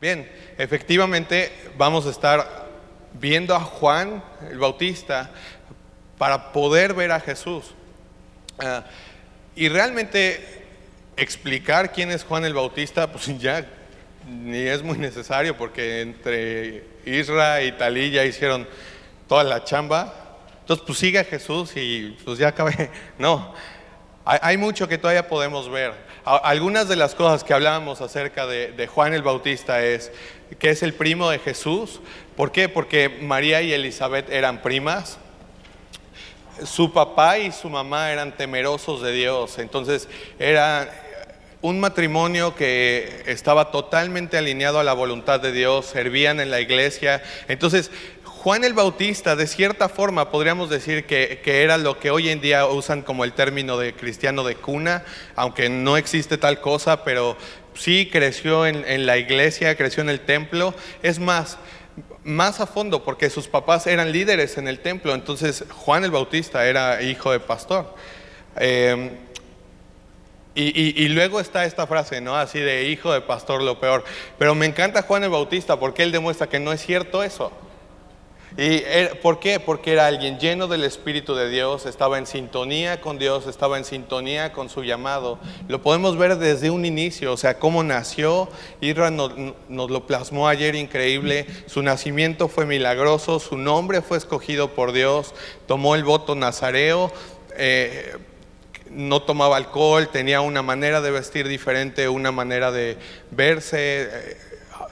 Bien, efectivamente vamos a estar viendo a Juan el Bautista para poder ver a Jesús. Ah, y realmente explicar quién es Juan el Bautista, pues ya ni es muy necesario porque entre Isra y Talí ya hicieron toda la chamba. Entonces, pues sigue a Jesús y pues ya acabé. No, hay, hay mucho que todavía podemos ver. Algunas de las cosas que hablábamos acerca de, de Juan el Bautista es que es el primo de Jesús. ¿Por qué? Porque María y Elizabeth eran primas. Su papá y su mamá eran temerosos de Dios. Entonces era un matrimonio que estaba totalmente alineado a la voluntad de Dios, servían en la iglesia. Entonces, Juan el Bautista, de cierta forma, podríamos decir que, era lo que hoy en día usan como el término de cristiano de cuna, aunque no existe tal cosa, pero sí creció en, la iglesia, creció en el templo. Es más, más a fondo, porque sus papás eran líderes en el templo, entonces Juan el Bautista era hijo de pastor. Y, y- y luego está esta frase, ¿no? Así de hijo de pastor, lo peor. Pero me encanta Juan el Bautista porque él demuestra que no es cierto eso. ¿Y por qué? Porque era alguien lleno del Espíritu de Dios, estaba en sintonía con Dios, estaba en sintonía con su llamado. Lo podemos ver desde un inicio, o sea, cómo nació. Irra nos, nos lo plasmó ayer increíble. Su nacimiento fue milagroso, su nombre fue escogido por Dios, tomó el voto nazareo. eh, no tomaba alcohol, tenía una manera de vestir diferente, una manera de verse. eh,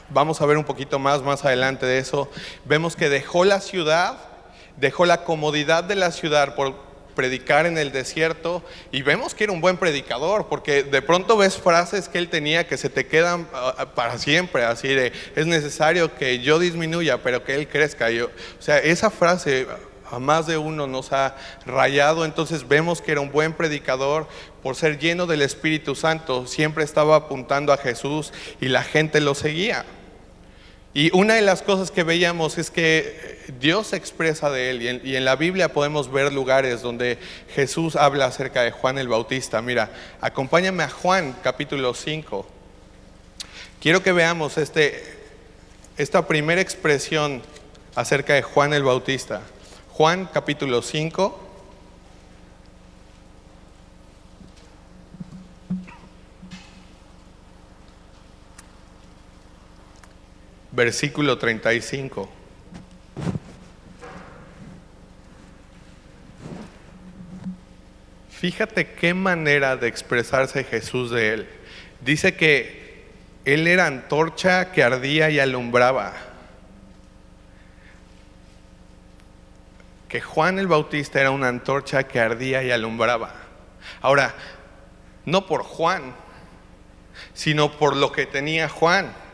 Vamos a ver un poquito más más adelante de eso. Vemos que dejó la ciudad, dejó la comodidad de la ciudad por predicar en el desierto y vemos que era un buen predicador porque de pronto ves frases que él tenía que se te quedan ah, para siempre, así de es necesario que yo disminuya pero que él crezca. Yo, o sea, esa frase a más de uno nos ha rayado, entonces vemos que era un buen predicador por ser lleno del Espíritu Santo, siempre estaba apuntando a Jesús y la gente lo seguía. Y una de las cosas que veíamos es que Dios se expresa de él y en, la Biblia podemos ver lugares donde Jesús habla acerca de Juan el Bautista. Mira, acompáñame a Juan capítulo 5. Quiero que veamos este, esta primera expresión acerca de Juan el Bautista. Juan capítulo 5. Versículo 35. Fíjate qué manera de expresarse Jesús de él. Dice que él era antorcha que ardía y alumbraba. que Juan el Bautista era una antorcha que ardía y alumbraba. Ahora, no por Juan, sino por lo que tenía Juan.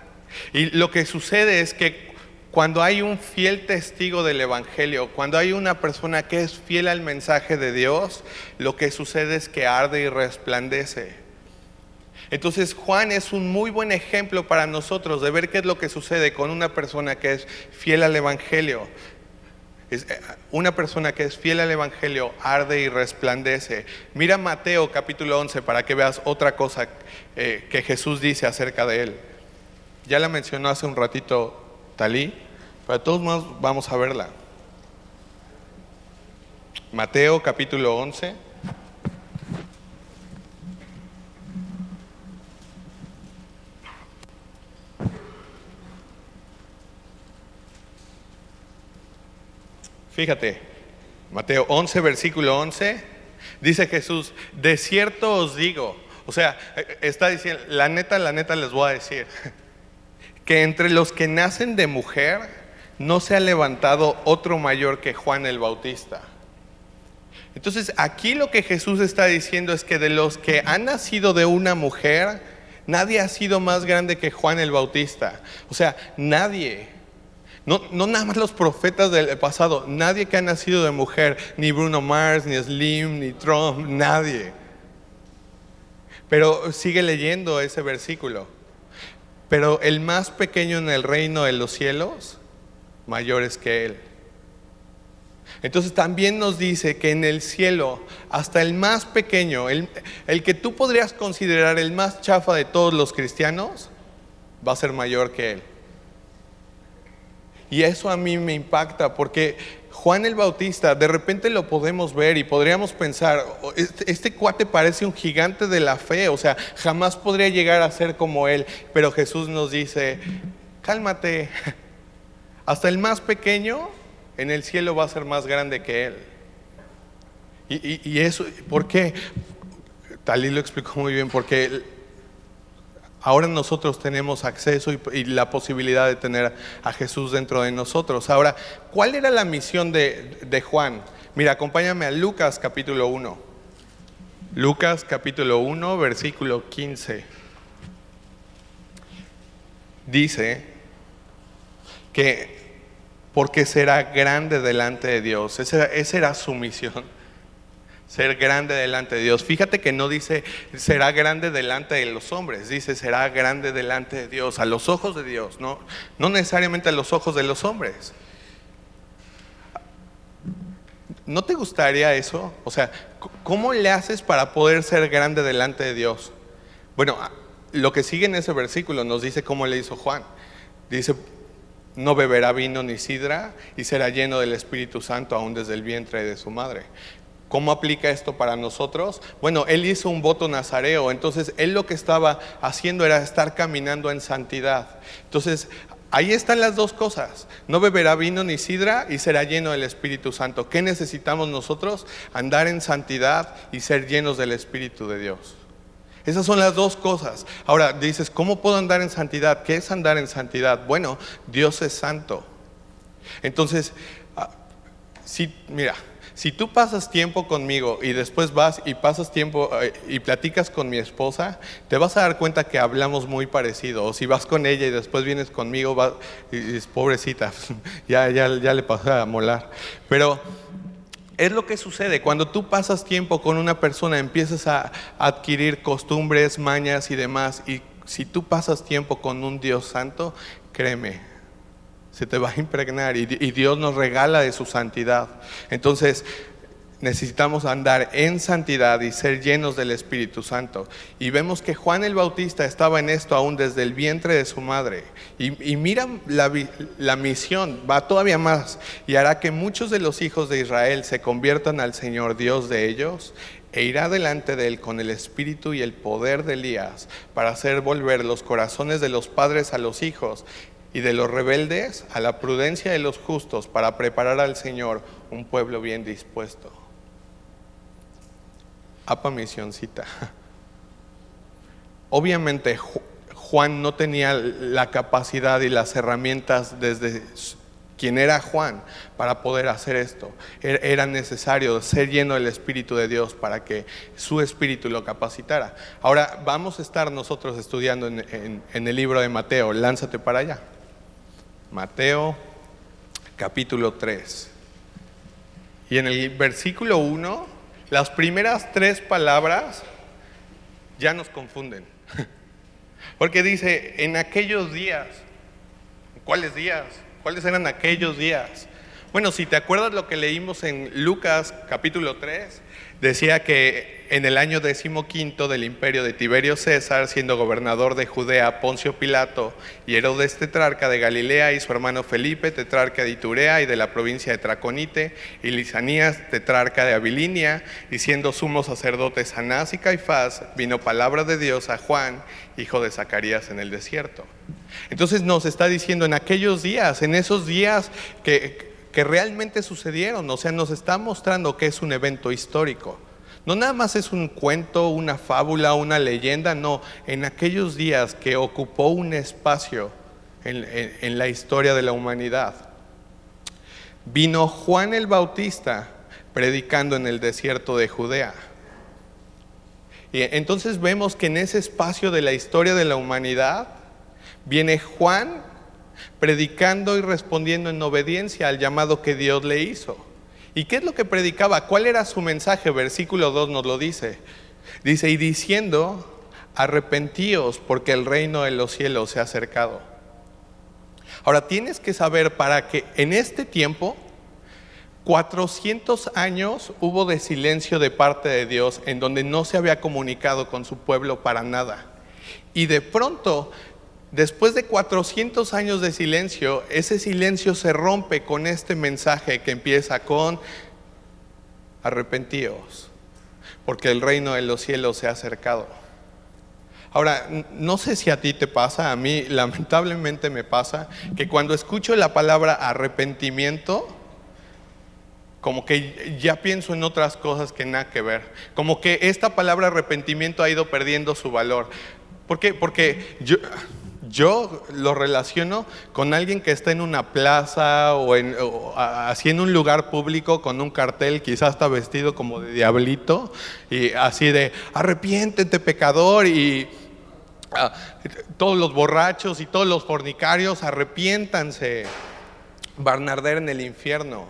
Y lo que sucede es que cuando hay un fiel testigo del Evangelio, cuando hay una persona que es fiel al mensaje de Dios, lo que sucede es que arde y resplandece. Entonces Juan es un muy buen ejemplo para nosotros de ver qué es lo que sucede con una persona que es fiel al Evangelio. Eh, una persona que es fiel al Evangelio arde y resplandece. Mira Mateo capítulo 11 para que veas otra cosa eh, que Jesús dice acerca de él. Ya la mencionó hace un ratito Talí, pero todos modos vamos a verla. Mateo capítulo 11. Fíjate, Mateo 11, versículo 11, dice Jesús, de cierto os digo, o sea, eh, está diciendo, la neta, la neta les voy a decir, que entre los que nacen de mujer no se ha levantado otro mayor que Juan el Bautista. Entonces, aquí lo que Jesús está diciendo es que de los que han nacido de una mujer, nadie ha sido más grande que Juan el Bautista. O sea, nadie. No, no nada más los profetas del pasado, nadie que ha nacido de mujer, ni Bruno Mars, ni Slim, ni Trump, nadie. Pero sigue leyendo ese versículo. Pero el más pequeño en el reino de los cielos, mayor es que él. Entonces también nos dice que en el cielo, hasta el más pequeño, el, el que tú podrías considerar el más chafa de todos los cristianos, va a ser mayor que él. Y eso a mí me impacta porque Juan el Bautista, de repente lo podemos ver y podríamos pensar, oh, este, este, cuate parece un gigante de la fe, o sea, jamás podría llegar a ser como él, pero Jesús nos dice, cálmate, hasta el más pequeño en el cielo va a ser más grande que él. Y, y eso, ¿por qué? Talí lo explicó muy bien, porque Ahora nosotros tenemos acceso y, la posibilidad de tener a Jesús dentro de nosotros. Ahora, ¿cuál era la misión de, de Juan? Mira, acompáñame a Lucas capítulo 1. Lucas capítulo 1, versículo 15. Dice que porque será grande delante de Dios. Esa, esa era su misión ser grande delante de Dios. Fíjate que no dice será grande delante de los hombres, dice será grande delante de Dios, a los ojos de Dios, no, no necesariamente a los ojos de los hombres. ¿No te gustaría eso? O sea, ¿cómo le haces para poder ser grande delante de Dios? Bueno, lo que sigue en ese versículo nos dice cómo le hizo Juan. Dice, no beberá vino ni sidra y será lleno del Espíritu Santo aún desde el vientre de su madre. ¿Cómo aplica esto para nosotros? Bueno, él hizo un voto nazareo, entonces él lo que estaba haciendo era estar caminando en santidad. Entonces, ahí están las dos cosas. No beberá vino ni sidra y será lleno del Espíritu Santo. ¿Qué necesitamos nosotros? Andar en santidad y ser llenos del Espíritu de Dios. Esas son las dos cosas. Ahora dices, ¿cómo puedo andar en santidad? ¿Qué es andar en santidad? Bueno, Dios es santo. Entonces, ah, sí, mira, si tú pasas tiempo conmigo y después vas y pasas tiempo eh, y platicas con mi esposa, te vas a dar cuenta que hablamos muy parecido. O si vas con ella y después vienes conmigo, va, y, es pobrecita, ya, ya, ya le pasa a molar. Pero es lo que sucede. Cuando tú pasas tiempo con una persona, empiezas a adquirir costumbres, mañas y demás. Y si tú pasas tiempo con un Dios santo, créeme, se te va a impregnar y, Dios nos regala de su santidad. Entonces, necesitamos andar en santidad y ser llenos del Espíritu Santo. Y vemos que Juan el Bautista estaba en esto aún desde el vientre de su madre. Y, mira la, la, misión, va todavía más, y hará que muchos de los hijos de Israel se conviertan al Señor Dios de ellos. E irá delante de él con el espíritu y el poder de Elías para hacer volver los corazones de los padres a los hijos y de los rebeldes a la prudencia de los justos para preparar al Señor un pueblo bien dispuesto. Apa misioncita. Obviamente Juan no tenía la capacidad y las herramientas desde quien era Juan para poder hacer esto. Er, era necesario ser lleno del Espíritu de Dios para que su Espíritu lo capacitara. Ahora vamos a estar nosotros estudiando en, en el libro de Mateo. Lánzate para allá. Mateo capítulo 3. Y en el versículo 1, las primeras tres palabras ya nos confunden. Porque dice, en aquellos días, ¿cuáles días? ¿Cuáles eran aquellos días? Bueno, si te acuerdas lo que leímos en Lucas capítulo 3, decía que en el año decimoquinto del imperio de Tiberio César, siendo gobernador de Judea Poncio Pilato y Herodes tetrarca de Galilea y su hermano Felipe tetrarca de Iturea y de la provincia de Traconite y Lisanías tetrarca de Abilinia y siendo sumos sacerdotes Anás y Caifás, vino palabra de Dios a Juan, hijo de Zacarías en el desierto. Entonces nos está diciendo en aquellos días, en esos días que que realmente sucedieron, o sea, nos está mostrando que es un evento histórico. No nada más es un cuento, una fábula, una leyenda, no, en aquellos días que ocupó un espacio en, la historia de la humanidad. Vino Juan el Bautista predicando en el desierto de Judea. Y entonces vemos que en ese espacio de la historia de la humanidad viene Juan predicando y respondiendo en obediencia al llamado que Dios le hizo. ¿Y qué es lo que predicaba? ¿Cuál era su mensaje? Versículo 2 nos lo dice. Dice, y diciendo, arrepentíos porque el reino de los cielos se ha acercado. Ahora tienes que saber para que en este tiempo, 400 años hubo de silencio de parte de Dios en donde no se había comunicado con su pueblo para nada. Y de pronto Después de 400 años de silencio, ese silencio se rompe con este mensaje que empieza con arrepentíos, porque el reino de los cielos se ha acercado. Ahora, no sé si a ti te pasa, a mí lamentablemente me pasa, que cuando escucho la palabra arrepentimiento, como que ya pienso en otras cosas que nada que ver. Como que esta palabra arrepentimiento ha ido perdiendo su valor. ¿Por qué? Porque yo, yo lo relaciono con alguien que está en una plaza o, en, así en un lugar público con un cartel, quizás está vestido como de diablito, y así de arrepiéntete pecador y ah, todos los borrachos y todos los fornicarios arrepiéntanse, van a arder en el infierno.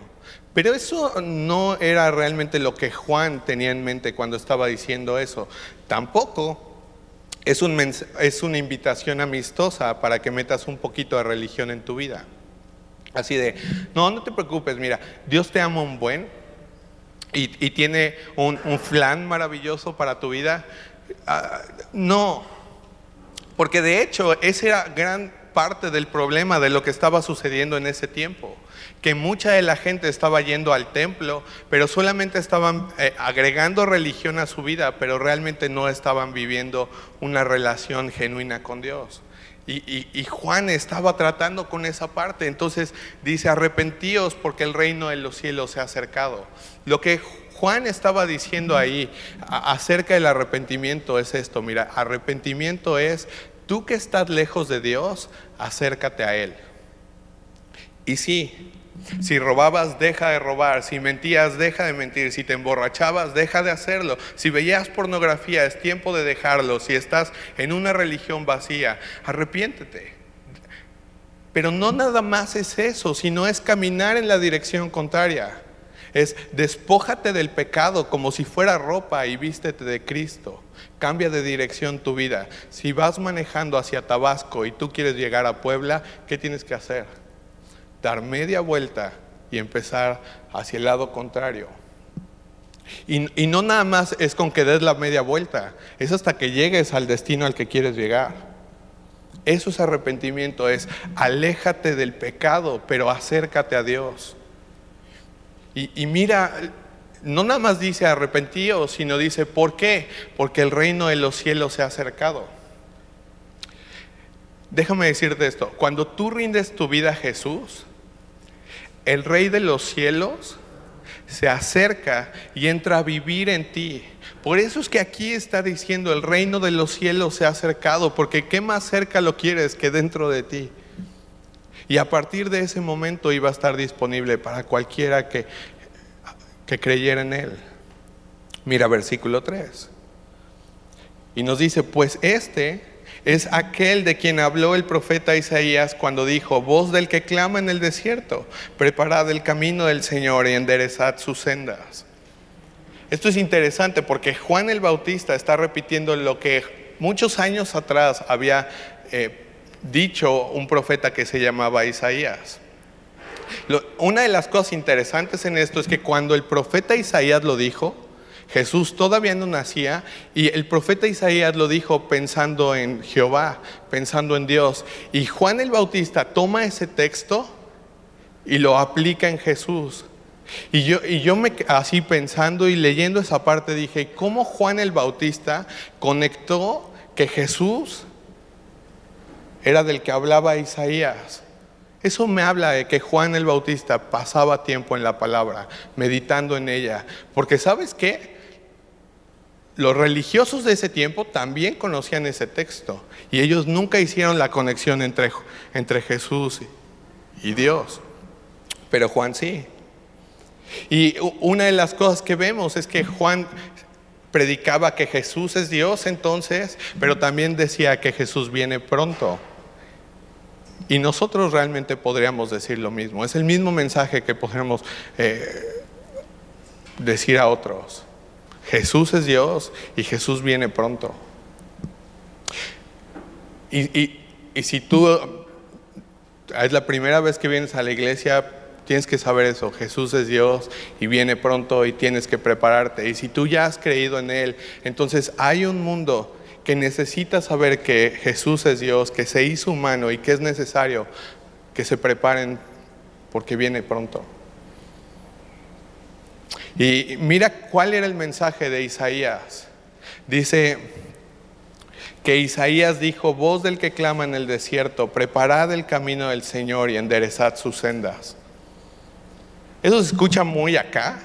Pero eso no era realmente lo que Juan tenía en mente cuando estaba diciendo eso. Tampoco es, un es una invitación amistosa para que metas un poquito de religión en tu vida. Así de, no, no te preocupes, mira, Dios te ama un buen y, tiene un, un, plan maravilloso para tu vida. Ah, no, porque de hecho esa era gran parte del problema de lo que estaba sucediendo en ese tiempo que mucha de la gente estaba yendo al templo, pero solamente estaban eh, agregando religión a su vida, pero realmente no estaban viviendo una relación genuina con Dios. Y, Juan estaba tratando con esa parte. Entonces dice, arrepentíos porque el reino de los cielos se ha acercado. Lo que Juan estaba diciendo ahí acerca del arrepentimiento es esto. Mira, arrepentimiento es, tú que estás lejos de Dios, acércate a Él. Y sí, si robabas, deja de robar. Si mentías, deja de mentir. Si te emborrachabas, deja de hacerlo. Si veías pornografía, es tiempo de dejarlo. Si estás en una religión vacía, arrepiéntete. Pero no nada más es eso, sino es caminar en la dirección contraria. Es despójate del pecado como si fuera ropa y vístete de Cristo. Cambia de dirección tu vida. Si vas manejando hacia Tabasco y tú quieres llegar a Puebla, ¿qué tienes que hacer? dar media vuelta y empezar hacia el lado contrario. Y, no nada más es con que des la media vuelta, es hasta que llegues al destino al que quieres llegar. Eso es arrepentimiento, es aléjate del pecado, pero acércate a Dios. Y, y mira, no nada más dice arrepentido, sino dice, ¿por qué? Porque el reino de los cielos se ha acercado. Déjame decirte esto, cuando tú rindes tu vida a Jesús, el rey de los cielos se acerca y entra a vivir en ti. Por eso es que aquí está diciendo, el reino de los cielos se ha acercado, porque ¿qué más cerca lo quieres que dentro de ti? Y a partir de ese momento iba a estar disponible para cualquiera que, que creyera en él. Mira versículo 3. Y nos dice, pues este es aquel de quien habló el profeta Isaías cuando dijo, voz del que clama en el desierto, preparad el camino del Señor y enderezad sus sendas. Esto es interesante porque Juan el Bautista está repitiendo lo que muchos años atrás había eh, dicho un profeta que se llamaba Isaías. Una de las cosas interesantes en esto es que cuando el profeta Isaías lo dijo, Jesús todavía no nacía y el profeta Isaías lo dijo pensando en Jehová, pensando en Dios. Y Juan el Bautista toma ese texto y lo aplica en Jesús. Y yo, y yo me así pensando y leyendo esa parte dije, ¿cómo Juan el Bautista conectó que Jesús era del que hablaba Isaías? Eso me habla de que Juan el Bautista pasaba tiempo en la palabra, meditando en ella. Porque sabes qué? los religiosos de ese tiempo también conocían ese texto y ellos nunca hicieron la conexión entre, entre Jesús y Dios, pero Juan sí. Y una de las cosas que vemos es que Juan predicaba que Jesús es Dios entonces, pero también decía que Jesús viene pronto. Y nosotros realmente podríamos decir lo mismo. Es el mismo mensaje que podríamos eh, decir a otros. Jesús es Dios y Jesús viene pronto. Y, si tú es la primera vez que vienes a la iglesia, tienes que saber eso. Jesús es Dios y viene pronto y tienes que prepararte. Y si tú ya has creído en Él, entonces hay un mundo que necesita saber que Jesús es Dios, que se hizo humano y que es necesario que se preparen porque viene pronto. Y mira cuál era el mensaje de Isaías. Dice que Isaías dijo, voz del que clama en el desierto, preparad el camino del Señor y enderezad sus sendas. Eso se escucha muy acá,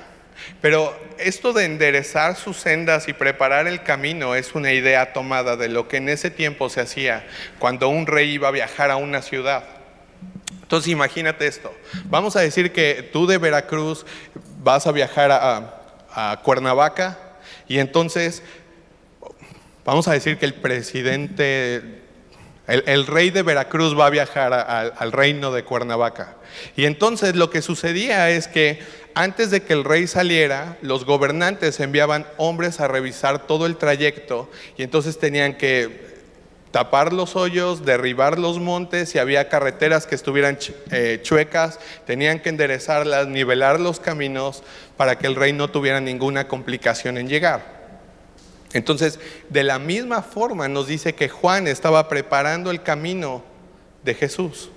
pero esto de enderezar sus sendas y preparar el camino es una idea tomada de lo que en ese tiempo se hacía cuando un rey iba a viajar a una ciudad. Entonces imagínate esto. Vamos a decir que tú de Veracruz vas a viajar a, Cuernavaca y entonces vamos a decir que el presidente, el, rey de Veracruz va a viajar al reino de Cuernavaca. Y entonces lo que sucedía es que antes de que el rey saliera, los gobernantes enviaban hombres a revisar todo el trayecto y entonces tenían que tapar los hoyos, derribar los montes, si había carreteras que estuvieran eh, chuecas, tenían que enderezarlas, nivelar los caminos para que el rey no tuviera ninguna complicación en llegar. Entonces, de la misma forma nos dice que Juan estaba preparando el camino de Jesús.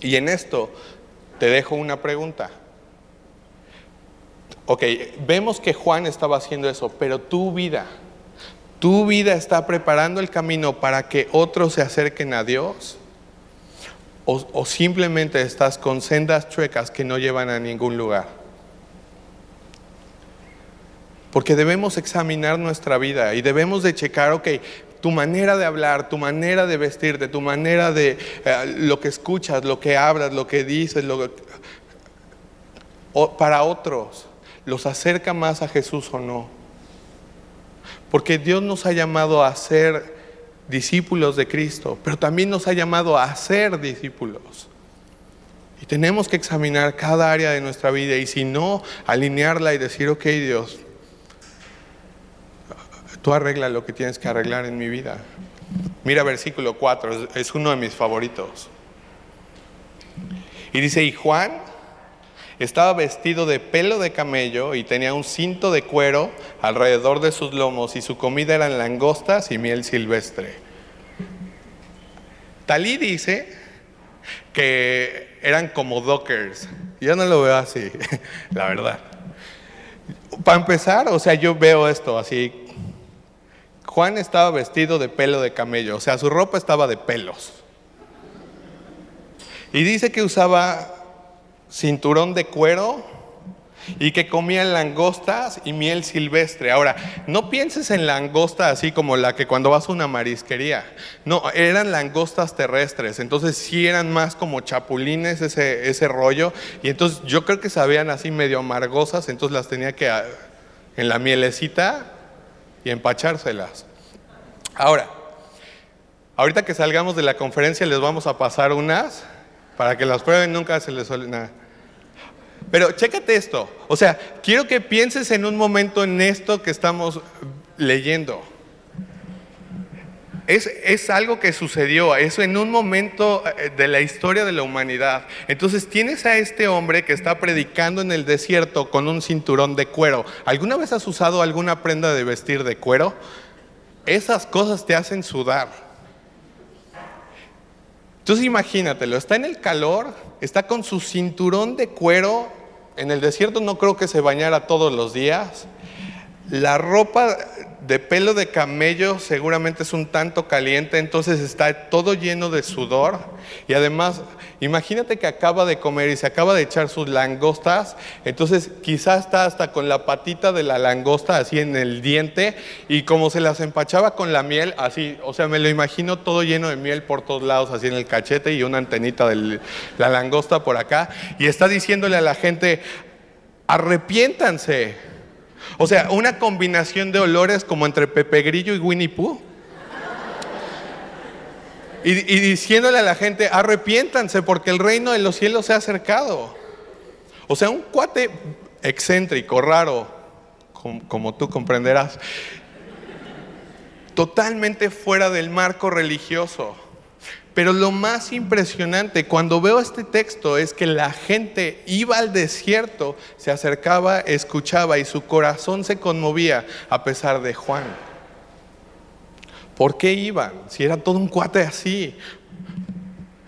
Y en esto te dejo una pregunta. Ok, vemos que Juan estaba haciendo eso, pero tu vida, ¿Tu vida está preparando el camino para que otros se acerquen a Dios? ¿O, simplemente estás con sendas chuecas que no llevan a ningún lugar? Porque debemos examinar nuestra vida y debemos de checar, ok, tu manera de hablar, tu manera de vestirte, tu manera de eh, lo que escuchas, lo que hablas, lo que dices, lo, para otros, ¿los acerca más a Jesús o no? Porque Dios nos ha llamado a ser discípulos de Cristo, pero también nos ha llamado a ser discípulos. Y tenemos que examinar cada área de nuestra vida y si no, alinearla y decir, ok Dios, tú arregla lo que tienes que arreglar en mi vida. Mira versículo 4, es uno de mis favoritos. Y dice, y Juan estaba vestido de pelo de camello y tenía un cinto de cuero alrededor de sus lomos y su comida eran langostas y miel silvestre. Talí dice que eran como dockers. Yo no lo veo así, la verdad. Para empezar, o sea, yo veo esto así. Juan estaba vestido de pelo de camello, o sea, su ropa estaba de pelos. Y dice que usaba cinturón de cuero y que comían langostas y miel silvestre. Ahora, no pienses en langosta así como la que cuando vas a una marisquería. No, eran langostas terrestres. Entonces sí eran más como chapulines ese, ese rollo. Y entonces yo creo que sabían así medio amargosas. Entonces las tenía que en la mielecita y empachárselas. Ahora, ahorita que salgamos de la conferencia les vamos a pasar unas para que las prueben. Nunca se les suele nada. Pero chécate esto. O sea, quiero que pienses en un momento en esto que estamos leyendo. Es, es, algo que sucedió, eso en un momento eh, de la historia de la humanidad. Entonces tienes a este hombre que está predicando en el desierto con un cinturón de cuero. ¿Alguna vez has usado alguna prenda de vestir de cuero? Esas cosas te hacen sudar. Entonces imagínatelo, está en el calor, está con su cinturón de cuero en el desierto no creo que se bañara todos los días. La ropa de pelo de camello seguramente es un tanto caliente, entonces está todo lleno de sudor. Y además, imagínate que acaba de comer y se acaba de echar sus langostas, entonces quizás está hasta con la patita de la langosta así en el diente y como se las empachaba con la miel, así, o sea, me lo imagino todo lleno de miel por todos lados, así en el cachete y una antenita de la langosta por acá. Y está diciéndole a la gente, arrepiéntanse o sea, una combinación de olores como entre Pepe Grillo y Winnie Pooh. Y, diciéndole a la gente, arrepiéntanse porque el reino de los cielos se ha acercado. O sea, un cuate excéntrico, raro, como tú comprenderás, totalmente fuera del marco religioso. Pero lo más impresionante cuando veo este texto es que la gente iba al desierto, se acercaba, escuchaba y su corazón se conmovía a pesar de Juan. ¿Por qué iban? Si era todo un cuate así.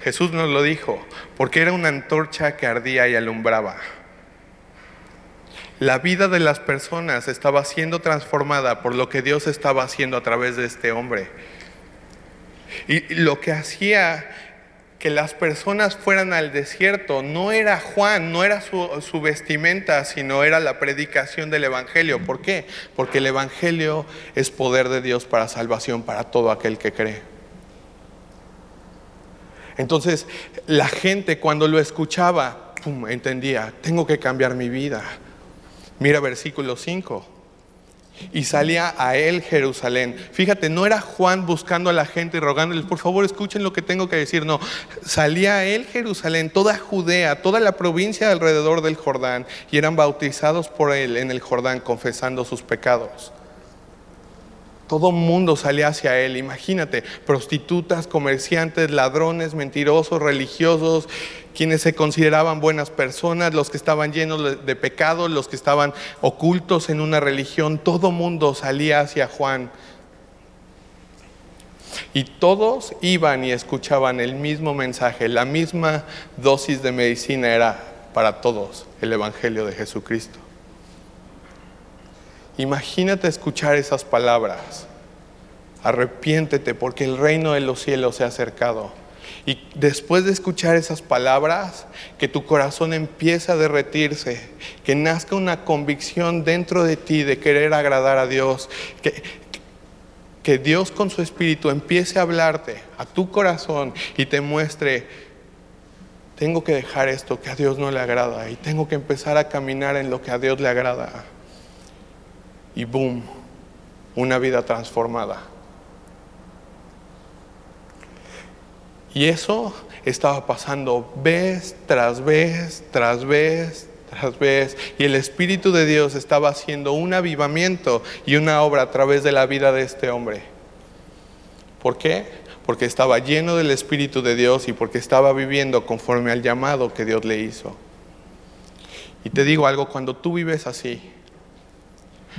Jesús nos lo dijo, porque era una antorcha que ardía y alumbraba. La vida de las personas estaba siendo transformada por lo que Dios estaba haciendo a través de este hombre. Y lo que hacía que las personas fueran al desierto no era Juan, no era su, vestimenta, sino era la predicación del Evangelio. ¿Por qué? Porque el Evangelio es poder de Dios para salvación para todo aquel que cree. Entonces la gente cuando lo escuchaba, entendía, tengo que cambiar mi vida. Mira versículo 5 y salía a él Jerusalén. Fíjate, no era Juan buscando a la gente y rogándoles, por favor escuchen lo que tengo que decir. No, salía a él Jerusalén, toda Judea, toda la provincia alrededor del Jordán, y eran bautizados por él en el Jordán, confesando sus pecados. Todo mundo salía hacia él, imagínate, prostitutas, comerciantes, ladrones, mentirosos, religiosos, quienes se consideraban buenas personas, los que estaban llenos de pecados, los que estaban ocultos en una religión, todo mundo salía hacia Juan. Y todos iban y escuchaban el mismo mensaje, la misma dosis de medicina era para todos el Evangelio de Jesucristo. Imagínate escuchar esas palabras. Arrepiéntete porque el reino de los cielos se ha acercado. Y después de escuchar esas palabras, que tu corazón empiece a derretirse, que nazca una convicción dentro de ti de querer agradar a Dios, que, que Dios con su espíritu empiece a hablarte a tu corazón y te muestre, tengo que dejar esto que a Dios no le agrada y tengo que empezar a caminar en lo que a Dios le agrada y boom, una vida transformada. Y eso estaba pasando vez tras vez, tras vez, tras vez. Y el Espíritu de Dios estaba haciendo un avivamiento y una obra a través de la vida de este hombre. ¿Por qué? Porque estaba lleno del Espíritu de Dios y porque estaba viviendo conforme al llamado que Dios le hizo. Y te digo algo, cuando tú vives así,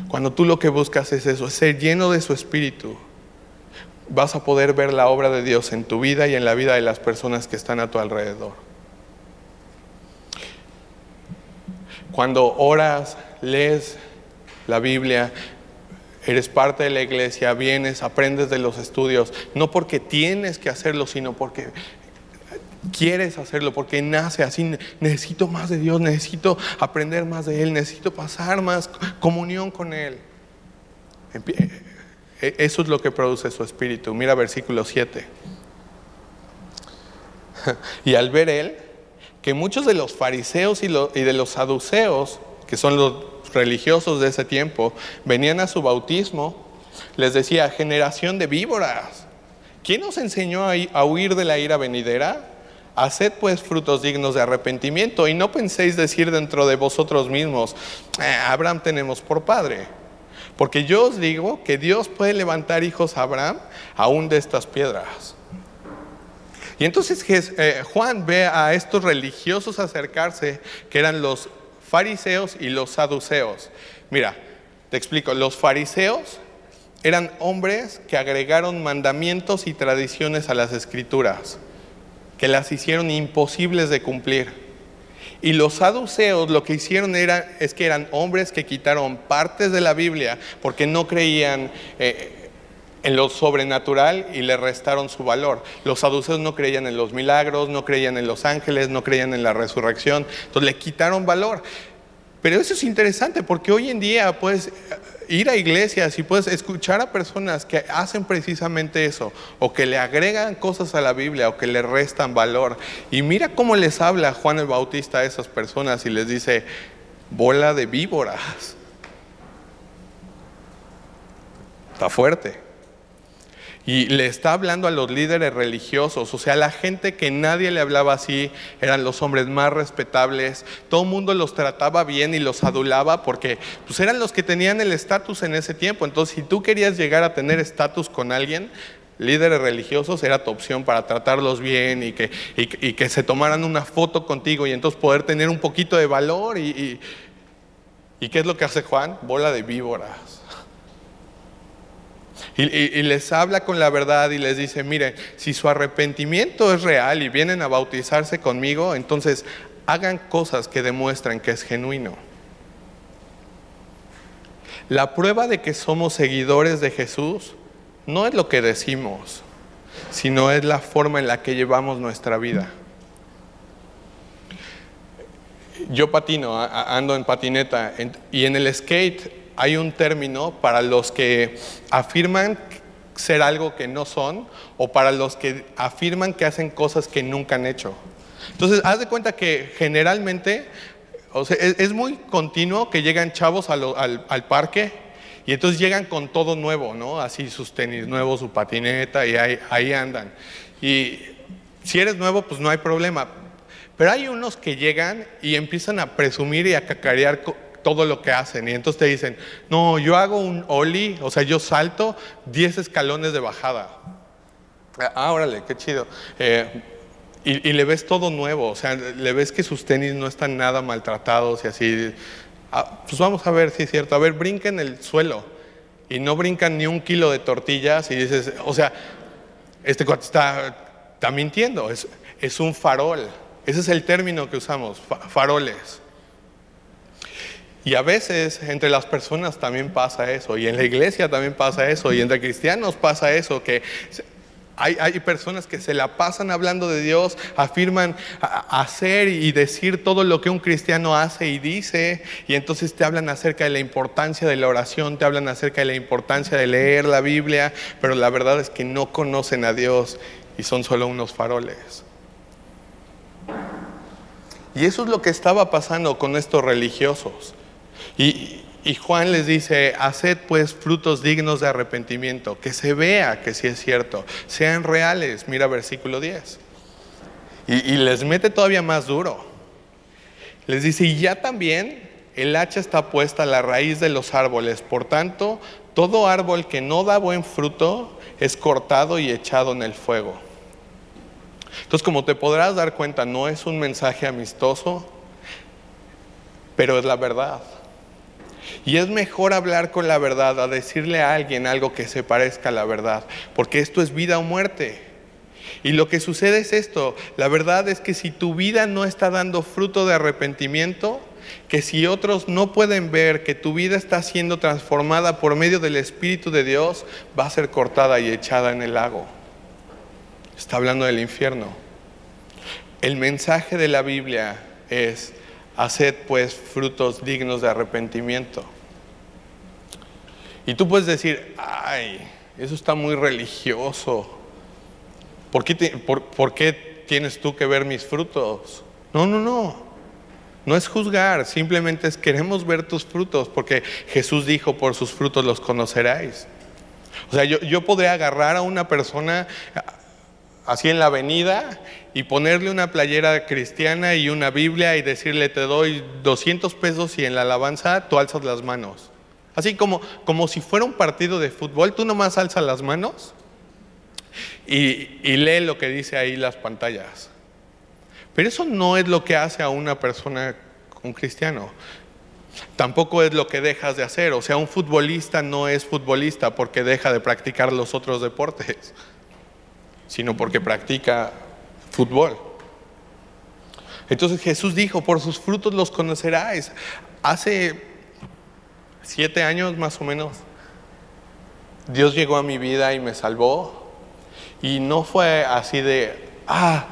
cuando tú lo que buscas es eso, es ser lleno de su espíritu, vas a poder ver la obra de Dios en tu vida y en la vida de las personas que están a tu alrededor. Cuando oras, lees la Biblia, eres parte de la iglesia, vienes, aprendes de los estudios, no porque tienes que hacerlo, sino porque quieres hacerlo, porque nace así, necesito más de Dios, necesito aprender más de Él, necesito pasar más comunión con Él. E, eso es lo que produce su espíritu. Mira versículo 7. Y al ver él, que muchos de los fariseos y, de los saduceos, que son los religiosos de ese tiempo, venían a su bautismo, les decía, generación de víboras, ¿quién os enseñó a huir de la ira venidera? Haced pues frutos dignos de arrepentimiento y no penséis decir dentro de vosotros mismos, eh, Abraham tenemos por padre. Porque yo os digo que Dios puede levantar hijos a Abraham aún de estas piedras. Y entonces eh, Juan ve a estos religiosos acercarse, que eran los fariseos y los saduceos. Mira, te explico, los fariseos eran hombres que agregaron mandamientos y tradiciones a las escrituras que las hicieron imposibles de cumplir. Y los saduceos lo que hicieron era, es que eran hombres que quitaron partes de la Biblia porque no creían eh, en lo sobrenatural y le restaron su valor. Los saduceos no creían en los milagros, no creían en los ángeles, no creían en la resurrección, entonces le quitaron valor. Pero eso es interesante porque hoy en día pues ir a iglesias y puedes escuchar a personas que hacen precisamente eso, o que le agregan cosas a la Biblia, o que le restan valor. Y mira cómo les habla Juan el Bautista a esas personas y les dice, bola de víboras. Está fuerte. Y le está hablando a los líderes religiosos, o sea, la gente que nadie le hablaba así, eran los hombres más respetables, todo el mundo los trataba bien y los adulaba porque pues eran los que tenían el estatus en ese tiempo. Entonces, si tú querías llegar a tener estatus con alguien, líderes religiosos era tu opción para tratarlos bien y que, y, que se tomaran una foto contigo y entonces poder tener un poquito de valor. Y, ¿Y qué es lo que hace Juan? Bola de víboras. Y, les habla con la verdad y les dice, miren, si su arrepentimiento es real y vienen a bautizarse conmigo, entonces hagan cosas que demuestren que es genuino. La prueba de que somos seguidores de Jesús no es lo que decimos, sino es la forma en la que llevamos nuestra vida. Yo patino, ando en patineta y en el skate hay un término para los que afirman ser algo que no son o para los que afirman que hacen cosas que nunca han hecho. Entonces, haz de cuenta que generalmente, o sea, es, muy continuo que llegan chavos al, parque y entonces llegan con todo nuevo, ¿no? Así sus tenis nuevos, su patineta y ahí, ahí andan. Y si eres nuevo, pues no hay problema. Pero hay unos que llegan y empiezan a presumir y a cacarear todo lo que hacen. Y entonces te dicen, no, yo hago un ollie, o sea, yo salto 10 escalones de bajada. Ah, órale, qué chido. Eh, y, le ves todo nuevo, o sea, le ves que sus tenis no están nada maltratados y así. Ah, pues vamos a ver si es cierto. A ver, brinca en el suelo y no brincan ni un kilo de tortillas y dices, o sea, este cuate está, está mintiendo, es, es un farol. Ese es el término que usamos, faroles. Y a veces entre las personas también pasa eso, y en la iglesia también pasa eso, y entre cristianos pasa eso, que hay, personas que se la pasan hablando de Dios, afirman hacer y decir todo lo que un cristiano hace y dice, y entonces te hablan acerca de la importancia de la oración, te hablan acerca de la importancia de leer la Biblia, pero la verdad es que no conocen a Dios y son solo unos faroles. Y eso es lo que estaba pasando con estos religiosos. Y, Juan les dice, haced pues frutos dignos de arrepentimiento, que se vea que sí es cierto, sean reales. Mira versículo 10. Y, y, les mete todavía más duro. Les dice, y ya también el hacha está puesta a la raíz de los árboles. Por tanto, todo árbol que no da buen fruto es cortado y echado en el fuego. Entonces, como te podrás dar cuenta, no es un mensaje amistoso, pero es la verdad. Y es mejor hablar con la verdad a decirle a alguien algo que se parezca a la verdad, porque esto es vida o muerte. Y lo que sucede es esto, la verdad es que si tu vida no está dando fruto de arrepentimiento, que si otros no pueden ver que tu vida está siendo transformada por medio del Espíritu de Dios, va a ser cortada y echada en el lago. Está hablando del infierno. El mensaje de la Biblia es, haced pues frutos dignos de arrepentimiento. Y tú puedes decir, ay, eso está muy religioso. ¿Por qué, por, qué tienes tú que ver mis frutos? No, no, no. No es juzgar, simplemente es queremos ver tus frutos, porque Jesús dijo, por sus frutos los conoceráis. O sea, yo, yo podría agarrar a una persona así en la avenida y ponerle una playera cristiana y una Biblia y decirle te doy 200 pesos y en la alabanza tú alzas las manos. Así como, como si fuera un partido de fútbol, tú nomás alzas las manos y, y lee lo que dice ahí las pantallas. Pero eso no es lo que hace a una persona, un cristiano. Tampoco es lo que dejas de hacer. O sea, un futbolista no es futbolista porque deja de practicar los otros deportes sino porque practica fútbol. Entonces Jesús dijo, por sus frutos los conoceráis. Hace siete años más o menos, Dios llegó a mi vida y me salvó. Y no fue así de, ah,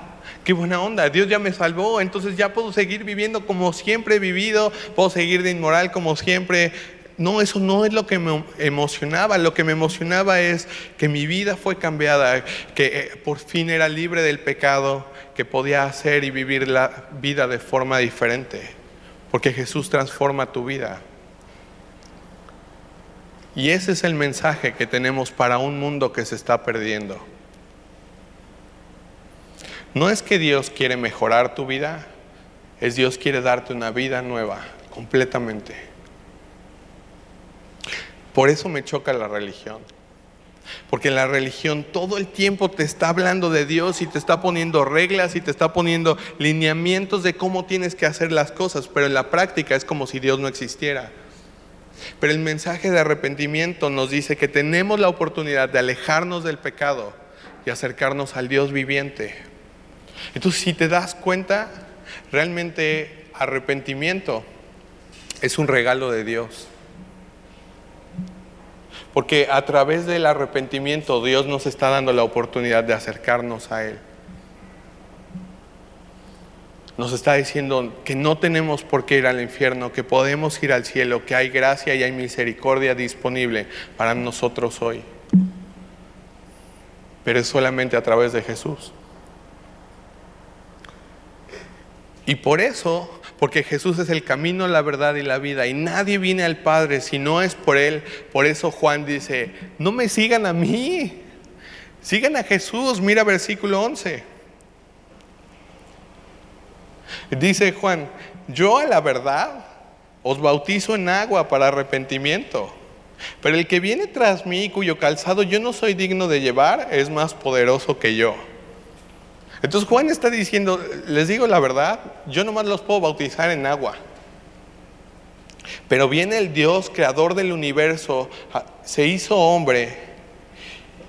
qué buena onda, Dios ya me salvó, entonces ya puedo seguir viviendo como siempre he vivido, puedo seguir de inmoral como siempre no, eso no es lo que me emocionaba. Lo que me emocionaba es que mi vida fue cambiada, que eh, por fin era libre del pecado, que podía hacer y vivir la vida de forma diferente. Porque Jesús transforma tu vida. Y ese es el mensaje que tenemos para un mundo que se está perdiendo. No es que Dios quiere mejorar tu vida, es Dios quiere darte una vida nueva, completamente. Por eso me choca la religión. Porque la religión todo el tiempo te está hablando de Dios y te está poniendo reglas y te está poniendo lineamientos de cómo tienes que hacer las cosas, pero en la práctica es como si Dios no existiera. Pero el mensaje de arrepentimiento nos dice que tenemos la oportunidad de alejarnos del pecado y acercarnos al Dios viviente. Entonces, si te das cuenta, realmente arrepentimiento es un regalo de Dios. Porque a través del arrepentimiento Dios nos está dando la oportunidad de acercarnos a Él. Nos está diciendo que no tenemos por qué ir al infierno, que podemos ir al cielo, que hay gracia y hay misericordia disponible para nosotros hoy. Pero es solamente a través de Jesús. Y por eso porque Jesús es el camino, la verdad y la vida, y nadie viene al Padre si no es por Él. Por eso Juan dice, no me sigan a mí, sigan a Jesús. Mira versículo 11. Dice Juan, yo a la verdad os bautizo en agua para arrepentimiento, pero el que viene tras mí, cuyo calzado yo no soy digno de llevar, es más poderoso que yo entonces Juan está diciendo, les digo la verdad, yo nomás los puedo bautizar en agua. Pero viene el Dios, creador del universo, se hizo hombre,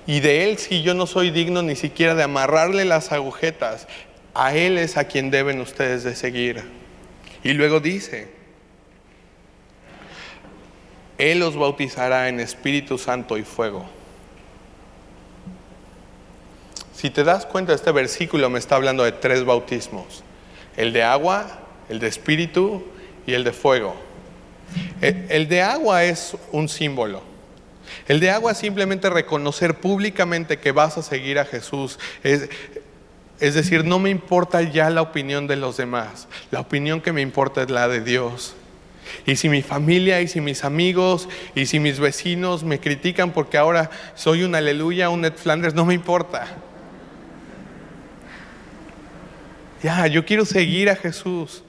y de Él si yo no soy digno ni siquiera de amarrarle las agujetas, a Él es a quien deben ustedes de seguir. Y luego dice, Él los bautizará en Espíritu Santo y fuego. Si te das cuenta, este versículo me está hablando de tres bautismos. El de agua, el de espíritu y el de fuego. E, el de agua es un símbolo. El de agua es simplemente reconocer públicamente que vas a seguir a Jesús. Es, es decir, no me importa ya la opinión de los demás. La opinión que me importa es la de Dios. Y si mi familia y si mis amigos y si mis vecinos me critican porque ahora soy un aleluya, un Ned Flanders, no me importa. Ya, yo quiero seguir a Jesús.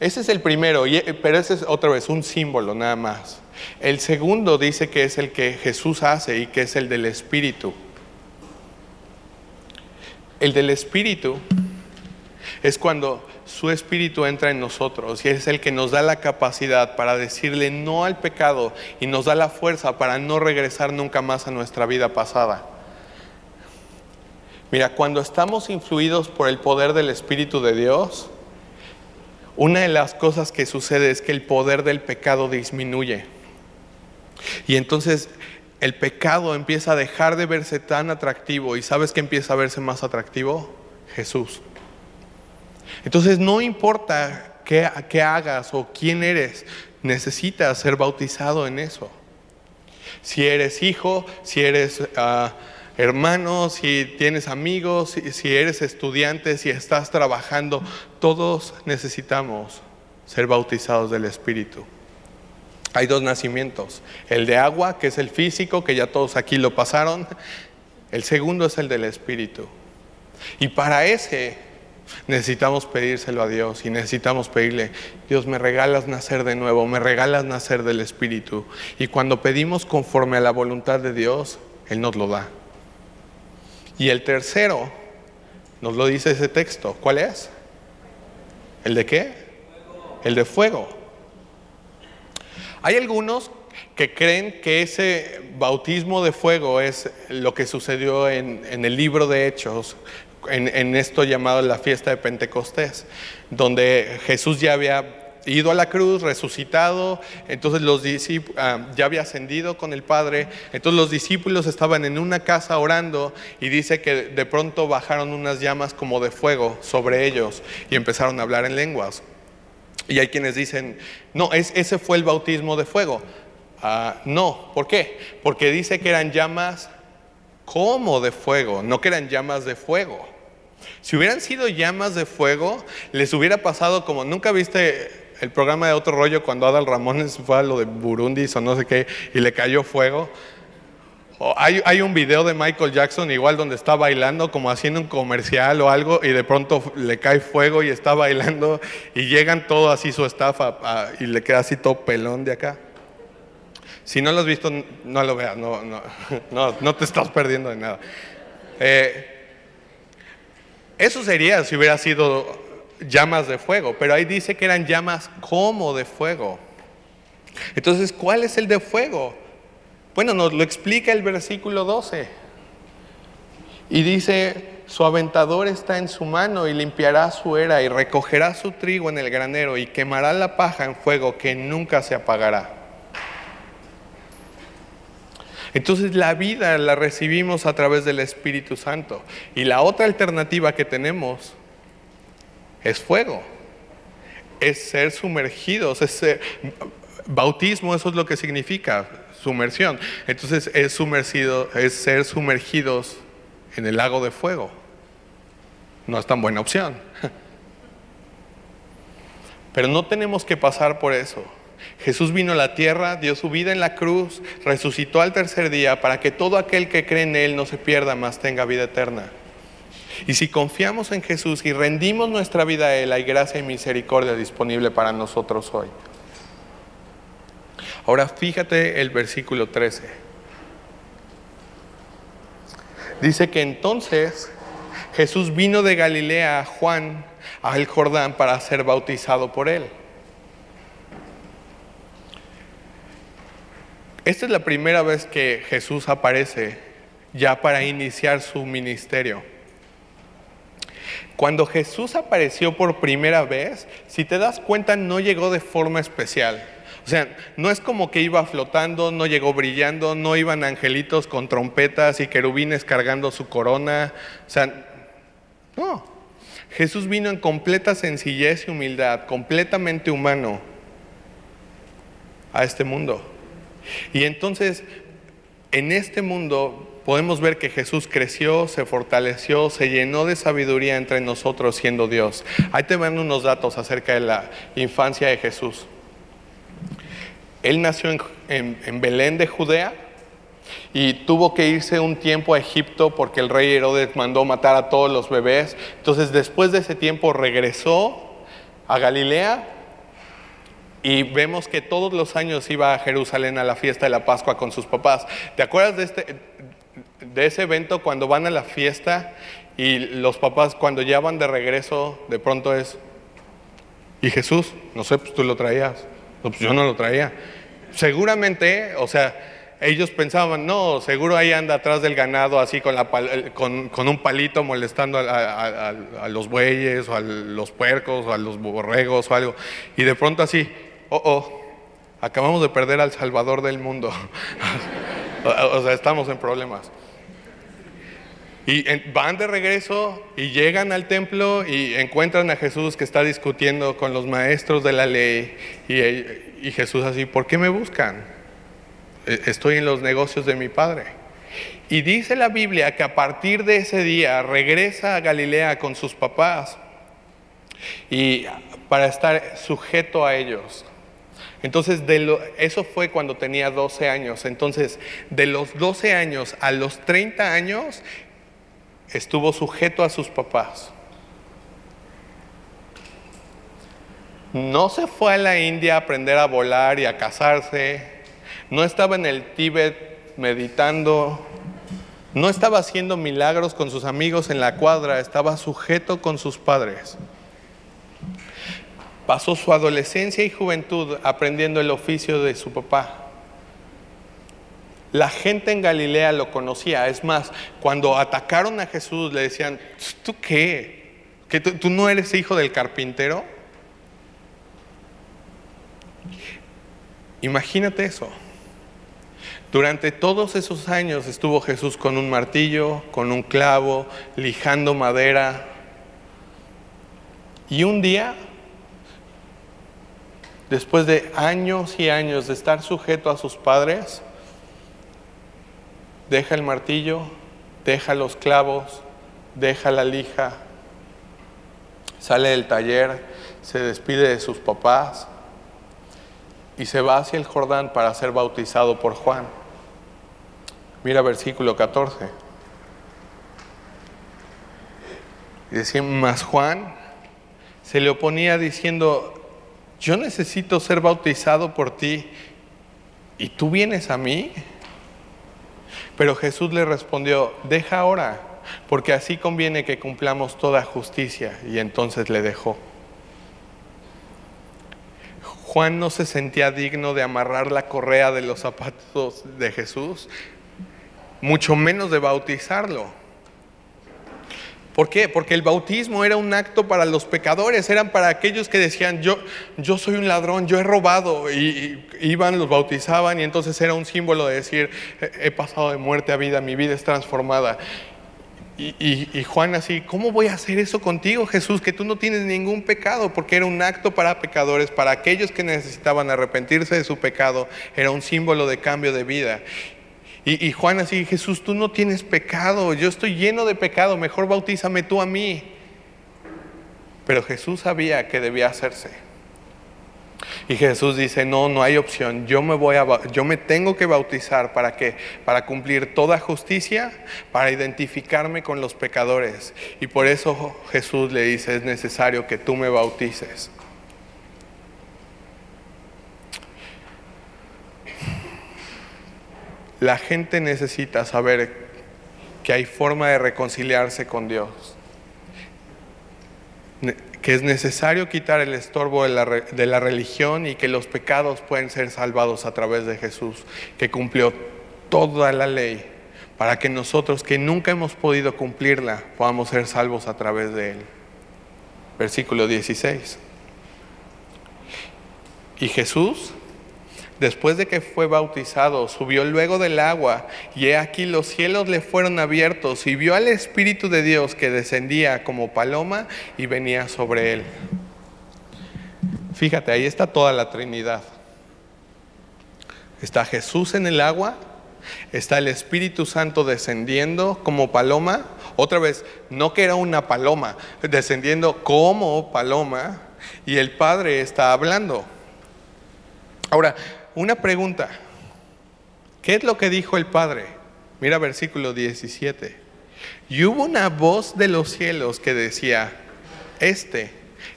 Ese es el primero, pero ese es otra vez un símbolo nada más. El segundo dice que es el que Jesús hace y que es el del Espíritu. El del Espíritu es cuando su Espíritu entra en nosotros y es el que nos da la capacidad para decirle no al pecado y nos da la fuerza para no regresar nunca más a nuestra vida pasada. Mira, cuando estamos influidos por el poder del Espíritu de Dios, una de las cosas que sucede es que el poder del pecado disminuye. Y entonces el pecado empieza a dejar de verse tan atractivo. ¿Y sabes qué empieza a verse más atractivo? Jesús. Entonces no importa qué, hagas o quién eres, necesitas ser bautizado en eso. Si eres hijo, si eres... Ah, hermanos, si tienes amigos, si, eres estudiante, si estás trabajando, todos necesitamos ser bautizados del Espíritu. Hay dos nacimientos, el de agua, que es el físico, que ya todos aquí lo pasaron, el segundo es el del Espíritu. Y para ese necesitamos pedírselo a Dios y necesitamos pedirle, Dios, me regalas nacer de nuevo, me regalas nacer del Espíritu. Y cuando pedimos conforme a la voluntad de Dios, Él nos lo da. Y el tercero, nos lo dice ese texto, ¿cuál es? ¿El de qué? El de fuego. Hay algunos que creen que ese bautismo de fuego es lo que sucedió en, el libro de Hechos, en, esto llamado la fiesta de Pentecostés, donde Jesús ya había ido a la cruz, resucitado, entonces los discípulos, ah, ya había ascendido con el Padre, entonces los discípulos estaban en una casa orando y dice que de pronto bajaron unas llamas como de fuego sobre ellos y empezaron a hablar en lenguas. Y hay quienes dicen, no, es, ese fue el bautismo de fuego. Ah, no, ¿por qué? Porque dice que eran llamas como de fuego, no que eran llamas de fuego. Si hubieran sido llamas de fuego, les hubiera pasado como, ¿nunca viste el programa de otro rollo cuando Adal Ramones fue a lo de Burundi o no sé qué y le cayó fuego. hay, un video de Michael Jackson igual donde está bailando como haciendo un comercial o algo y de pronto le cae fuego y está bailando y llegan todo así su estafa y le queda así todo pelón de acá. Si no lo has visto, no lo veas, no, no, no, no te estás perdiendo de nada. Eh, eso sería si hubiera sido llamas de fuego, pero ahí dice que eran llamas como de fuego. Entonces, ¿cuál es el de fuego? Bueno, nos lo explica el versículo 12. Y dice, su aventador está en su mano y limpiará su era y recogerá su trigo en el granero y quemará la paja en fuego que nunca se apagará. Entonces la vida la recibimos a través del Espíritu Santo. Y la otra alternativa que tenemos es fuego. Es ser sumergidos, es ser, bautismo, eso es lo que significa, sumersión. Entonces es, sumergido, es ser sumergidos en el lago de fuego. No es tan buena opción. Pero no tenemos que pasar por eso. Jesús vino a la tierra, dio su vida en la cruz, resucitó al tercer día para que todo aquel que cree en Él no se pierda, más tenga vida eterna. Y si confiamos en Jesús y rendimos nuestra vida a Él, hay gracia y misericordia disponible para nosotros hoy. Ahora fíjate el versículo 13. Dice que entonces Jesús vino de Galilea a Juan al Jordán para ser bautizado por él. Esta es la primera vez que Jesús aparece ya para iniciar su ministerio. Cuando Jesús apareció por primera vez, si te das cuenta, no llegó de forma especial. O sea, no es como que iba flotando, no llegó brillando, no iban angelitos con trompetas y querubines cargando su corona. O sea, no. Jesús vino en completa sencillez y humildad, completamente humano a este mundo. Y entonces, en este mundo podemos ver que Jesús creció, se fortaleció, se llenó de sabiduría entre nosotros siendo Dios. Ahí te van unos datos acerca de la infancia de Jesús. Él nació en, Belén de Judea y tuvo que irse un tiempo a Egipto porque el rey Herodes mandó matar a todos los bebés. Entonces después de ese tiempo regresó a Galilea y vemos que todos los años iba a Jerusalén a la fiesta de la Pascua con sus papás. ¿Te acuerdas de, este, de ese evento cuando van a la fiesta y los papás cuando ya van de regreso de pronto es, ¿y Jesús? No sé, pues tú lo traías. pues yo no lo traía. Seguramente, o sea, ellos pensaban, no, seguro ahí anda atrás del ganado así con, la, con, un palito molestando a, a, los bueyes o a los puercos o a los borregos o algo. Y de pronto así, oh, oh, acabamos de perder al Salvador del mundo. o sea, estamos en problemas. Y van de regreso y llegan al templo y encuentran a Jesús que está discutiendo con los maestros de la ley. Y, y Jesús así, ¿por qué me buscan? E, estoy en los negocios de mi Padre. Y dice la Biblia que a partir de ese día regresa a Galilea con sus papás y para estar sujeto a ellos. Entonces, eso fue cuando tenía 12 años. Entonces, de los 12 años a los 30 años, estuvo sujeto a sus papás. No se fue a la India a aprender a volar y a casarse. No estaba en el Tíbet meditando. No estaba haciendo milagros con sus amigos en la cuadra. Estaba sujeto con sus padres. Pasó su adolescencia y juventud aprendiendo el oficio de su papá. La gente en Galilea lo conocía. Es más, cuando atacaron a Jesús le decían, ¿tú qué? ¿Que tú, no eres hijo del carpintero? Imagínate eso. Durante todos esos años estuvo Jesús con un martillo, con un clavo, lijando madera. Y un día después de años y años de estar sujeto a sus padres, deja el martillo, deja los clavos, deja la lija, sale del taller, se despide de sus papás y se va hacia el Jordán para ser bautizado por Juan. Mira versículo 14. Y decía, más Juan se le oponía diciendo, yo necesito ser bautizado por ti y tú vienes a mí. Pero Jesús le respondió, deja ahora, porque así conviene que cumplamos toda justicia. Y entonces le dejó. Juan no se sentía digno de amarrar la correa de los zapatos de Jesús, mucho menos de bautizarlo. ¿Por qué? Porque el bautismo era un acto para los pecadores, eran para aquellos que decían, yo, yo soy un ladrón, yo he robado, y, iban, los bautizaban, y entonces era un símbolo de decir, he pasado de muerte a vida, mi vida es transformada. Y, Juan así, ¿cómo voy a hacer eso contigo, Jesús? Que tú no tienes ningún pecado, porque era un acto para pecadores, para aquellos que necesitaban arrepentirse de su pecado, era un símbolo de cambio de vida. Y, Juan así, Jesús, tú no tienes pecado, yo estoy lleno de pecado, mejor bautízame tú a mí. Pero Jesús sabía que debía hacerse. Y Jesús dice, no, no hay opción, yo me, voy a, yo me tengo que bautizar para que para cumplir toda justicia, para identificarme con los pecadores. Y por eso Jesús le dice, es necesario que tú me bautices. La gente necesita saber que hay forma de reconciliarse con Dios que es necesario quitar el estorbo de la, religión y que los pecados pueden ser salvados a través de Jesús, que cumplió toda la ley, para que nosotros que nunca hemos podido cumplirla podamos ser salvos a través de Él. Versículo 16. Y Jesús Después de que fue bautizado, subió luego del agua, y he aquí los cielos le fueron abiertos, y vio al Espíritu de Dios que descendía como paloma y venía sobre él. Fíjate, ahí está toda la Trinidad. Está Jesús en el agua, está el Espíritu Santo descendiendo como paloma, otra vez, no que era una paloma, descendiendo como paloma, y el Padre está hablando. Ahora, una pregunta. ¿Qué es lo que dijo el Padre? Mira versículo 17. Y hubo una voz de los cielos que decía, este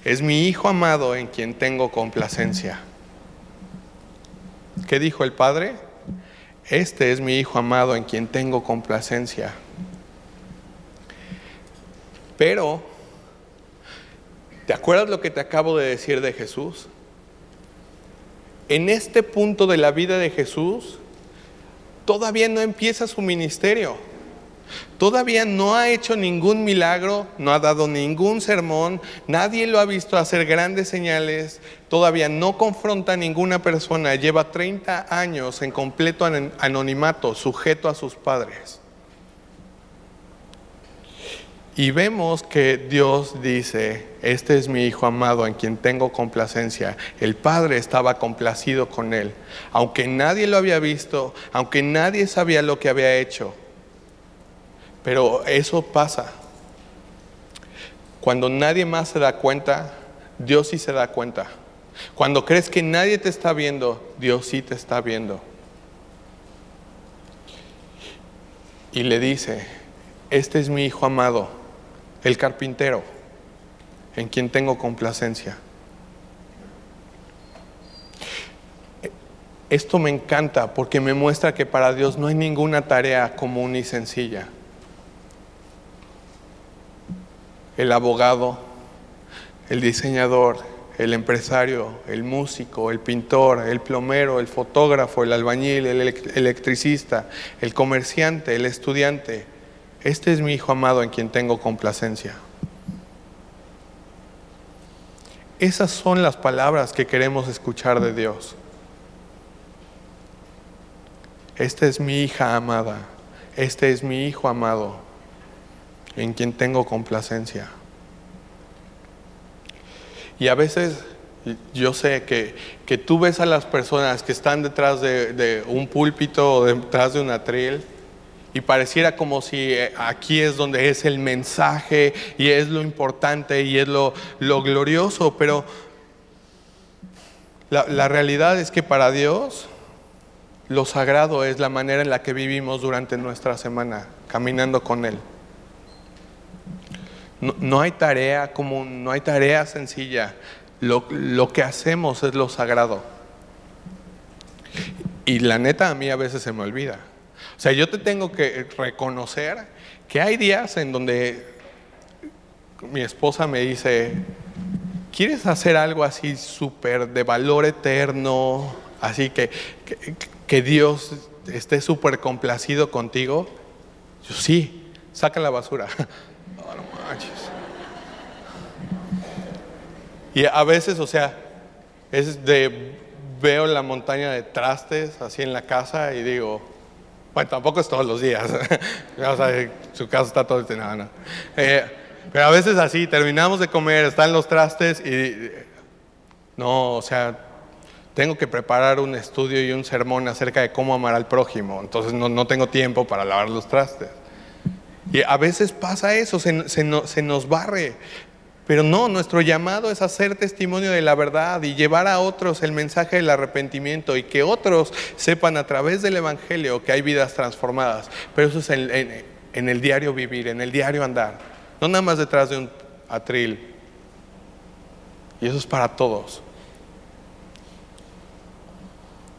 es mi Hijo amado en quien tengo complacencia. ¿Qué dijo el Padre? Este es mi Hijo amado en quien tengo complacencia. Pero, ¿te acuerdas lo que te acabo de decir de Jesús? En este punto de la vida de Jesús, todavía no empieza su ministerio. Todavía no ha hecho ningún milagro, no ha dado ningún sermón, nadie lo ha visto hacer grandes señales, todavía no confronta a ninguna persona, lleva 30 años en completo anonimato, sujeto a sus padres. Y vemos que Dios dice, este es mi Hijo amado en quien tengo complacencia. El Padre estaba complacido con él, aunque nadie lo había visto, aunque nadie sabía lo que había hecho. Pero eso pasa. Cuando nadie más se da cuenta, Dios sí se da cuenta. Cuando crees que nadie te está viendo, Dios sí te está viendo. Y le dice, este es mi Hijo amado el carpintero, en quien tengo complacencia. Esto me encanta porque me muestra que para Dios no hay ninguna tarea común y sencilla. El abogado, el diseñador, el empresario, el músico, el pintor, el plomero, el fotógrafo, el albañil, el electricista, el comerciante, el estudiante, este es mi Hijo amado en quien tengo complacencia. Esas son las palabras que queremos escuchar de Dios. Esta es mi hija amada, este es mi hijo amado, en quien tengo complacencia. Y a veces yo sé que, que tú ves a las personas que están detrás de, de un púlpito o detrás de un atril y pareciera como si eh, aquí es donde es el mensaje y es lo importante y es lo, glorioso, pero la, la realidad es que para Dios lo sagrado es la manera en la que vivimos durante nuestra semana, caminando con Él. No, hay tarea común, no hay tarea sencilla. Lo, lo, que hacemos es lo sagrado. Y la neta a mí a veces se me olvida. O sea, yo te tengo que reconocer que hay días en donde mi esposa me dice, quieres hacer algo así súper de valor eterno, así que, que, que Dios esté súper complacido contigo, yo sí, saca la basura. No, no manches. Y a veces, o sea, es de veo la montaña de trastes así en la casa y digo, bueno, tampoco es todos los días. o sea, su casa está todo no, no. Eh, pero a veces así, terminamos de comer, están los trastes y no, o sea, tengo que preparar un estudio y un sermón acerca de cómo amar al prójimo, entonces no, no tengo tiempo para lavar los trastes. Y a veces pasa eso, se, se, no, se nos barre. Pero no, nuestro llamado es hacer testimonio de la verdad y llevar a otros el mensaje del arrepentimiento y que otros sepan a través del Evangelio que hay vidas transformadas. Pero eso es en, el diario vivir, en el diario andar, no nada más detrás de un atril. Y eso es para todos.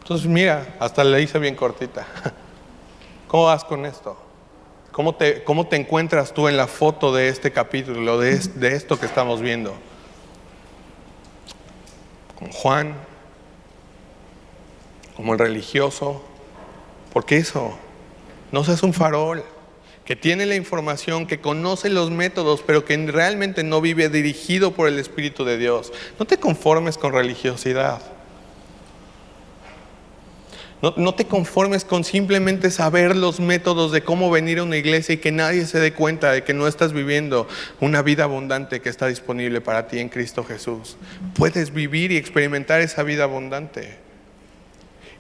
Entonces mira, hasta le hice bien cortita. ¿Cómo vas con esto? ¿Cómo te, ¿Cómo te, encuentras tú en la foto de este capítulo, de, de esto que estamos viendo? Con Juan, como el religioso. Porque eso, no seas un farol, que tiene la información, que conoce los métodos, pero que realmente no vive dirigido por el Espíritu de Dios. No te conformes con religiosidad. No, te conformes con simplemente saber los métodos de cómo venir a una iglesia y que nadie se dé cuenta de que no estás viviendo una vida abundante que está disponible para ti en Cristo Jesús. Puedes vivir y experimentar esa vida abundante.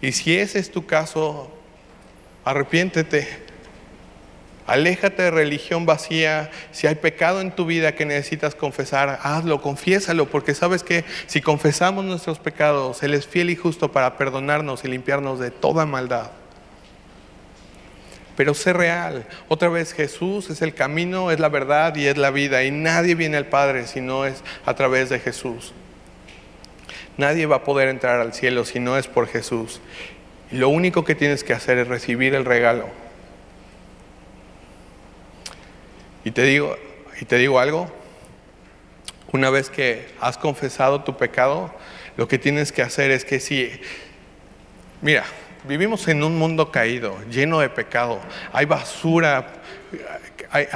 Y si ese es tu caso, arrepiéntete. Aléjate de religión vacía. Si hay pecado en tu vida que necesitas confesar, hazlo, confiésalo, porque sabes que si confesamos nuestros pecados, Él es fiel y justo para perdonarnos y limpiarnos de toda maldad. Pero sé real. Otra vez Jesús es el camino, es la verdad y es la vida. Y nadie viene al Padre si no es a través de Jesús. Nadie va a poder entrar al cielo si no es por Jesús. Y lo único que tienes que hacer es recibir el regalo. Y te digo, y te digo algo, una vez que has confesado tu pecado, lo que tienes que hacer es que si, mira, vivimos en un mundo caído, lleno de pecado, hay basura hay,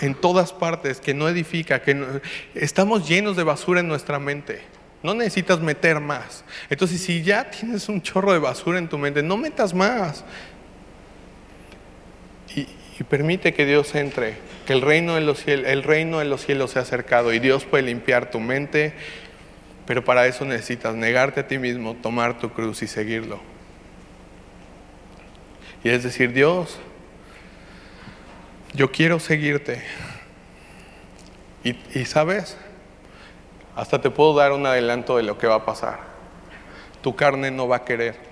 en todas partes que no edifica, que estamos llenos de basura en nuestra mente. No necesitas meter más. Entonces, si ya tienes un chorro de basura en tu mente, no metas más. Y, permite que Dios entre, que el reino, de los cielos, el reino los cielos se ha acercado y Dios puede limpiar tu mente, pero para eso necesitas negarte a ti mismo, tomar tu cruz y seguirlo. Y es decir, Dios, yo quiero seguirte. Y, y sabes, hasta te puedo dar un adelanto de lo que va a pasar. Tu carne no va a querer.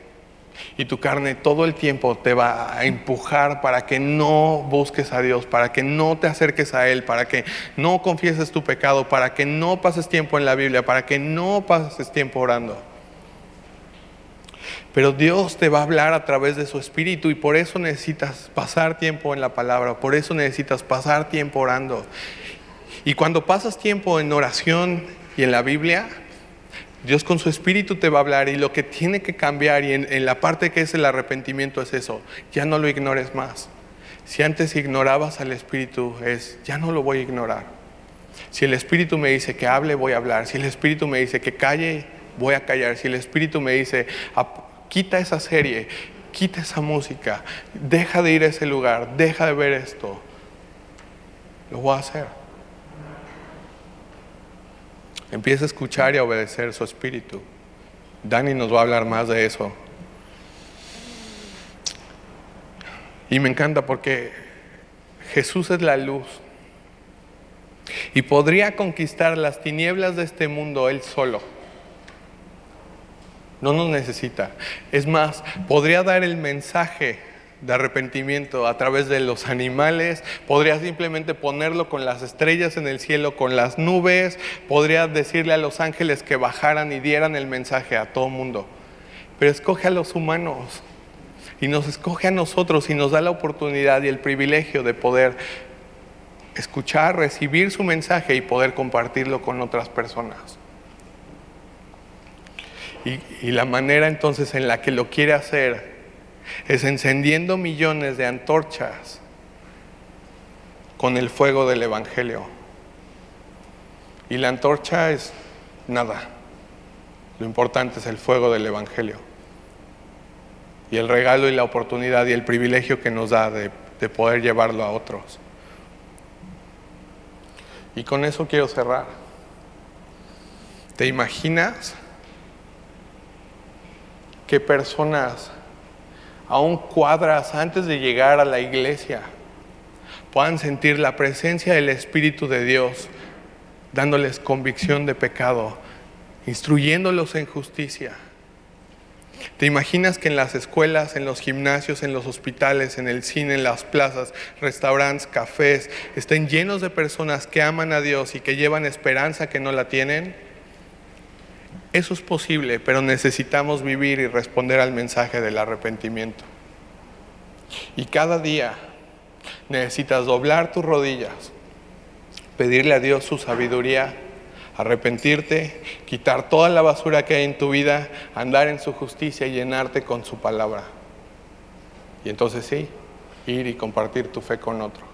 Y tu carne todo el tiempo te va a empujar para que no busques a Dios, para que no te acerques a Él, para que no confieses tu pecado, para que no pases tiempo en la Biblia, para que no pases tiempo orando. Pero Dios te va a hablar a través de su Espíritu y por eso necesitas pasar tiempo en la palabra, por eso necesitas pasar tiempo orando. Y cuando pasas tiempo en oración y en la Biblia, Dios con su espíritu te va a hablar y lo que tiene que cambiar y en, la parte que es el arrepentimiento es eso, ya no lo ignores más. Si antes ignorabas al espíritu es, ya no lo voy a ignorar. Si el espíritu me dice que hable, voy a hablar. Si el espíritu me dice que calle, voy a callar. Si el espíritu me dice, quita esa serie, quita esa música, deja de ir a ese lugar, deja de ver esto, lo voy a hacer. Empieza a escuchar y a obedecer su espíritu. Dani nos va a hablar más de eso. Y me encanta porque Jesús es la luz. Y podría conquistar las tinieblas de este mundo él solo. No nos necesita. Es más, podría dar el mensaje de arrepentimiento a través de los animales, podría simplemente ponerlo con las estrellas en el cielo, con las nubes, podría decirle a los ángeles que bajaran y dieran el mensaje a todo mundo. Pero escoge a los humanos y nos escoge a nosotros y nos da la oportunidad y el privilegio de poder escuchar, recibir su mensaje y poder compartirlo con otras personas. Y, y, la manera entonces en la que lo quiere hacer es encendiendo millones de antorchas con el fuego del Evangelio. Y la antorcha es nada. Lo importante es el fuego del Evangelio. Y el regalo y la oportunidad y el privilegio que nos da de, de poder llevarlo a otros. Y con eso quiero cerrar. ¿Te imaginas qué personas, aún cuadras antes de llegar a la iglesia, puedan sentir la presencia del Espíritu de Dios, dándoles convicción de pecado, instruyéndolos en justicia? ¿Te imaginas que en las escuelas, en los gimnasios, en los hospitales, en el cine, en las plazas, restaurantes, cafés, estén llenos de personas que aman a Dios y que llevan esperanza que no la tienen? Eso es posible, pero necesitamos vivir y responder al mensaje del arrepentimiento. Y cada día necesitas doblar tus rodillas, pedirle a Dios su sabiduría arrepentirte, quitar toda la basura que hay en tu vida, andar en su justicia y llenarte con su palabra. Y entonces sí, ir y compartir tu fe con otros.